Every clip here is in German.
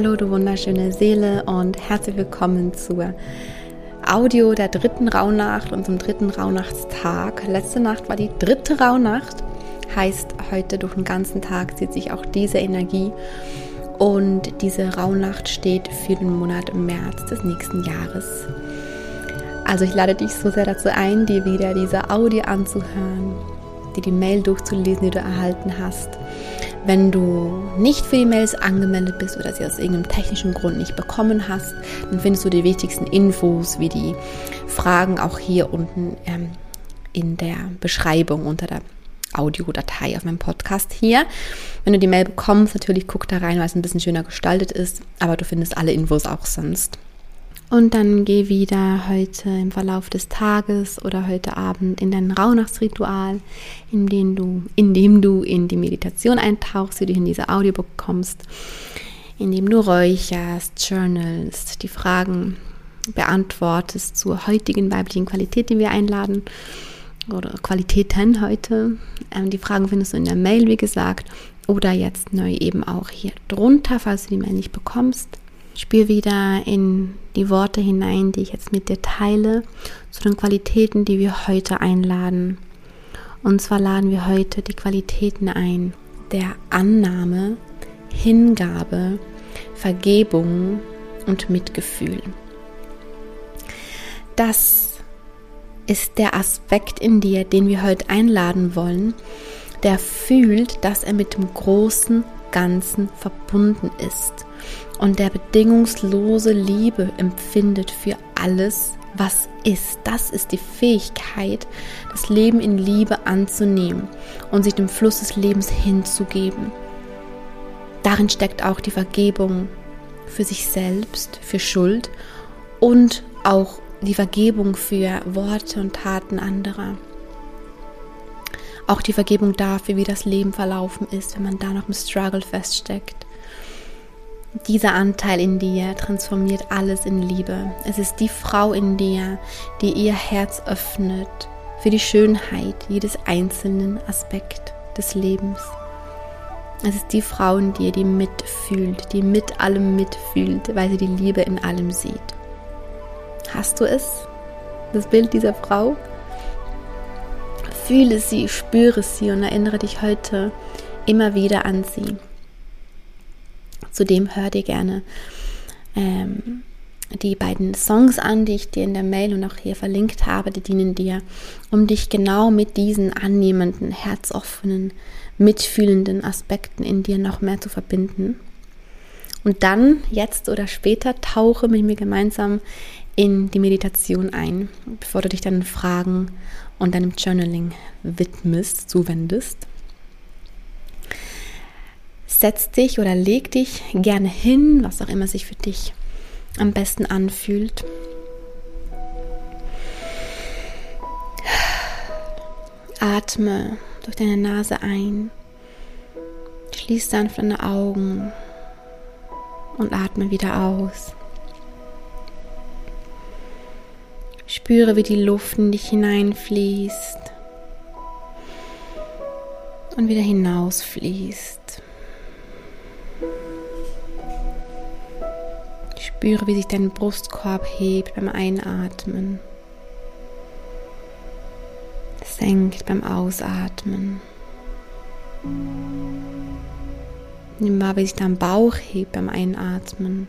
Hallo, du wunderschöne Seele und herzlich willkommen zur Audio der dritten Rauhnacht und zum dritten Rauhnachtstag. Letzte Nacht war die dritte Rauhnacht, heißt heute durch den ganzen Tag zieht sich auch diese Energie und diese Rauhnacht steht für den Monat März des nächsten Jahres. Also ich lade dich so sehr dazu ein, dir wieder diese Audio anzuhören, dir die Mail durchzulesen, die du erhalten hast wenn du nicht für die Mails angemeldet bist oder sie aus irgendeinem technischen Grund nicht bekommen hast, dann findest du die wichtigsten Infos wie die Fragen auch hier unten ähm, in der Beschreibung unter der Audiodatei auf meinem Podcast hier. Wenn du die Mail bekommst, natürlich guck da rein, weil es ein bisschen schöner gestaltet ist, aber du findest alle Infos auch sonst. Und dann geh wieder heute im Verlauf des Tages oder heute Abend in dein Rauhnachtsritual, in dem du, in dem du in die Meditation eintauchst, die du in diese Audio bekommst, indem du räucherst, journalst, die Fragen beantwortest zur heutigen weiblichen Qualität, die wir einladen oder Qualitäten heute. Ähm, die Fragen findest du in der Mail, wie gesagt, oder jetzt neu eben auch hier drunter, falls du die Mail nicht bekommst. Spür wieder in die Worte hinein, die ich jetzt mit dir teile, zu den Qualitäten, die wir heute einladen. Und zwar laden wir heute die Qualitäten ein der Annahme, Hingabe, Vergebung und Mitgefühl. Das ist der Aspekt in dir, den wir heute einladen wollen, der fühlt, dass er mit dem großen Ganzen verbunden ist und der bedingungslose Liebe empfindet für alles, was ist. Das ist die Fähigkeit, das Leben in Liebe anzunehmen und sich dem Fluss des Lebens hinzugeben. Darin steckt auch die Vergebung für sich selbst, für Schuld und auch die Vergebung für Worte und Taten anderer. Auch die Vergebung dafür, wie das Leben verlaufen ist, wenn man da noch im Struggle feststeckt. Dieser Anteil in dir transformiert alles in Liebe. Es ist die Frau in dir, die ihr Herz öffnet für die Schönheit jedes einzelnen Aspekt des Lebens. Es ist die Frau in dir, die mitfühlt, die mit allem mitfühlt, weil sie die Liebe in allem sieht. Hast du es? Das Bild dieser Frau? Fühle sie, spüre sie und erinnere dich heute immer wieder an sie. Zudem hör dir gerne ähm, die beiden Songs an, die ich dir in der Mail und auch hier verlinkt habe. Die dienen dir, um dich genau mit diesen annehmenden, herzoffenen, mitfühlenden Aspekten in dir noch mehr zu verbinden. Und dann, jetzt oder später, tauche mit mir gemeinsam in die Meditation ein, bevor du dich deinen Fragen und deinem Journaling widmest, zuwendest setz dich oder leg dich gerne hin, was auch immer sich für dich am besten anfühlt. Atme durch deine Nase ein, schließ sanft deine Augen und atme wieder aus. Spüre, wie die Luft in dich hineinfließt und wieder hinausfließt. Spüre, wie sich dein Brustkorb hebt beim Einatmen, senkt beim Ausatmen. Nimm wahr, wie sich dein Bauch hebt beim Einatmen.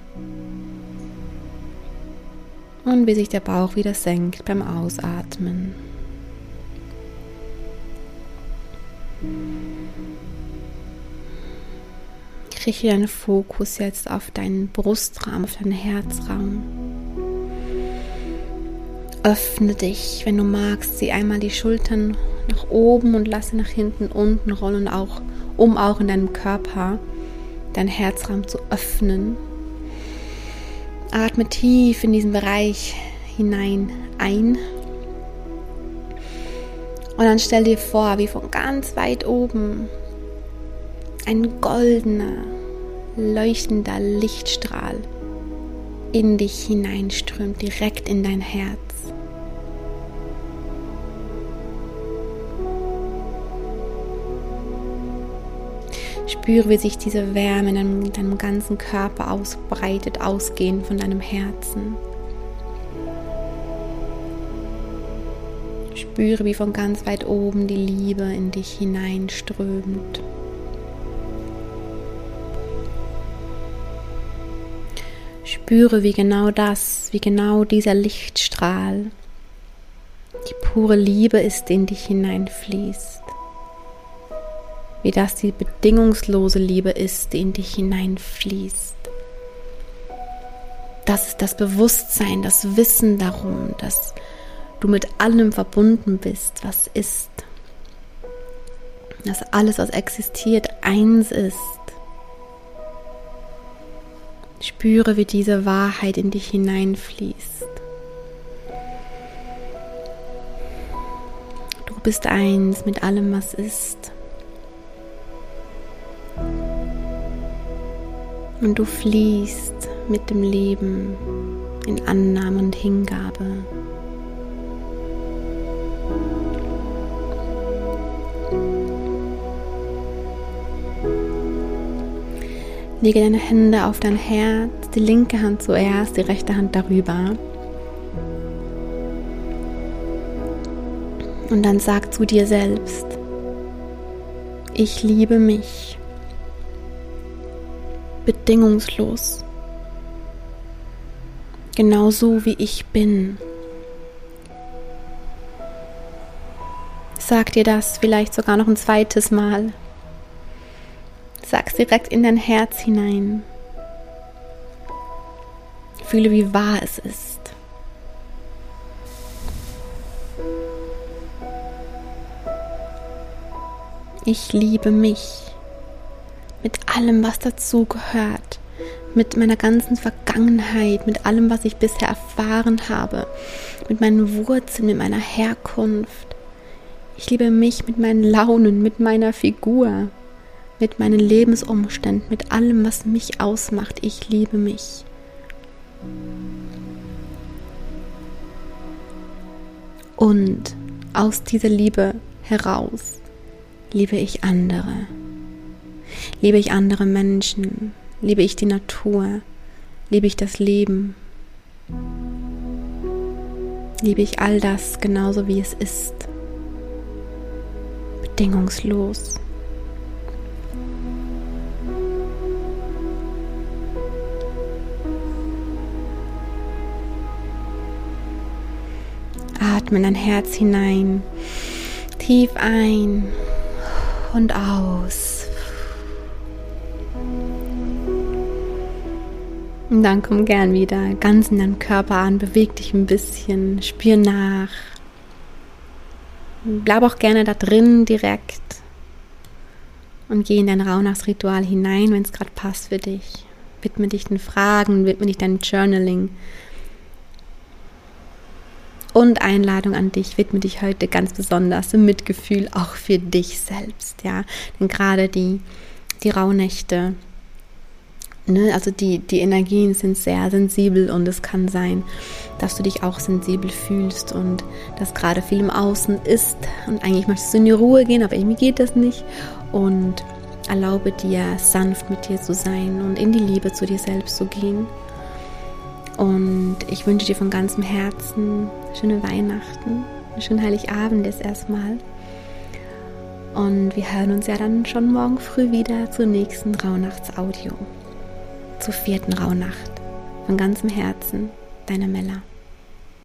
Und wie sich der Bauch wieder senkt beim Ausatmen. richte deinen Fokus jetzt auf deinen Brustraum, auf deinen Herzraum. Öffne dich, wenn du magst, zieh einmal die Schultern nach oben und lasse nach hinten unten rollen, auch, um auch in deinem Körper deinen Herzraum zu öffnen. Atme tief in diesen Bereich hinein ein. Und dann stell dir vor, wie von ganz weit oben ein goldener, leuchtender Lichtstrahl in dich hineinströmt, direkt in dein Herz. Spüre, wie sich diese Wärme in deinem, in deinem ganzen Körper ausbreitet, ausgehend von deinem Herzen. Spüre, wie von ganz weit oben die Liebe in dich hineinströmt. Spüre, wie genau das, wie genau dieser Lichtstrahl, die pure Liebe ist, in dich hineinfließt. Wie das die bedingungslose Liebe ist, die in dich hineinfließt. Das ist das Bewusstsein, das Wissen darum, dass du mit allem verbunden bist, was ist. Dass alles, was existiert, eins ist. Spüre, wie diese Wahrheit in dich hineinfließt. Du bist eins mit allem, was ist. Und du fließt mit dem Leben in Annahme und Hingabe. Lege deine Hände auf dein Herz, die linke Hand zuerst, die rechte Hand darüber. Und dann sag zu dir selbst, ich liebe mich bedingungslos, genauso wie ich bin. Sag dir das vielleicht sogar noch ein zweites Mal. Sag's direkt in dein Herz hinein. Fühle, wie wahr es ist. Ich liebe mich mit allem, was dazu gehört, mit meiner ganzen Vergangenheit, mit allem, was ich bisher erfahren habe, mit meinen Wurzeln, mit meiner Herkunft. Ich liebe mich mit meinen Launen, mit meiner Figur, mit meinen Lebensumständen, mit allem, was mich ausmacht. Ich liebe mich. Und aus dieser Liebe heraus liebe ich andere. Liebe ich andere Menschen. Liebe ich die Natur. Liebe ich das Leben. Liebe ich all das genauso wie es ist. Bedingungslos. Atme in dein Herz hinein. Tief ein und aus. Und dann komm gern wieder ganz in deinen Körper an, beweg dich ein bisschen, spür nach. Bleib auch gerne da drin direkt und geh in dein Rauhnachtsritual hinein, wenn es gerade passt für dich. Widme dich den Fragen, widme dich deinem Journaling und Einladung an dich, widme dich heute ganz besonders im Mitgefühl auch für dich selbst, ja. Denn gerade die, die Rauhnächte, ne, also die, die Energien sind sehr sensibel und es kann sein, dass du dich auch sensibel fühlst und dass gerade viel im Außen ist und eigentlich möchtest du in die Ruhe gehen, aber irgendwie geht das nicht und erlaube dir sanft mit dir zu sein und in die Liebe zu dir selbst zu gehen und ich wünsche dir von ganzem Herzen schöne Weihnachten, einen schönen Heiligabend jetzt erstmal. Und wir hören uns ja dann schon morgen früh wieder zur nächsten Rauhnachtsaudio. Zur vierten Rauhnacht. Von ganzem Herzen, deine Mella.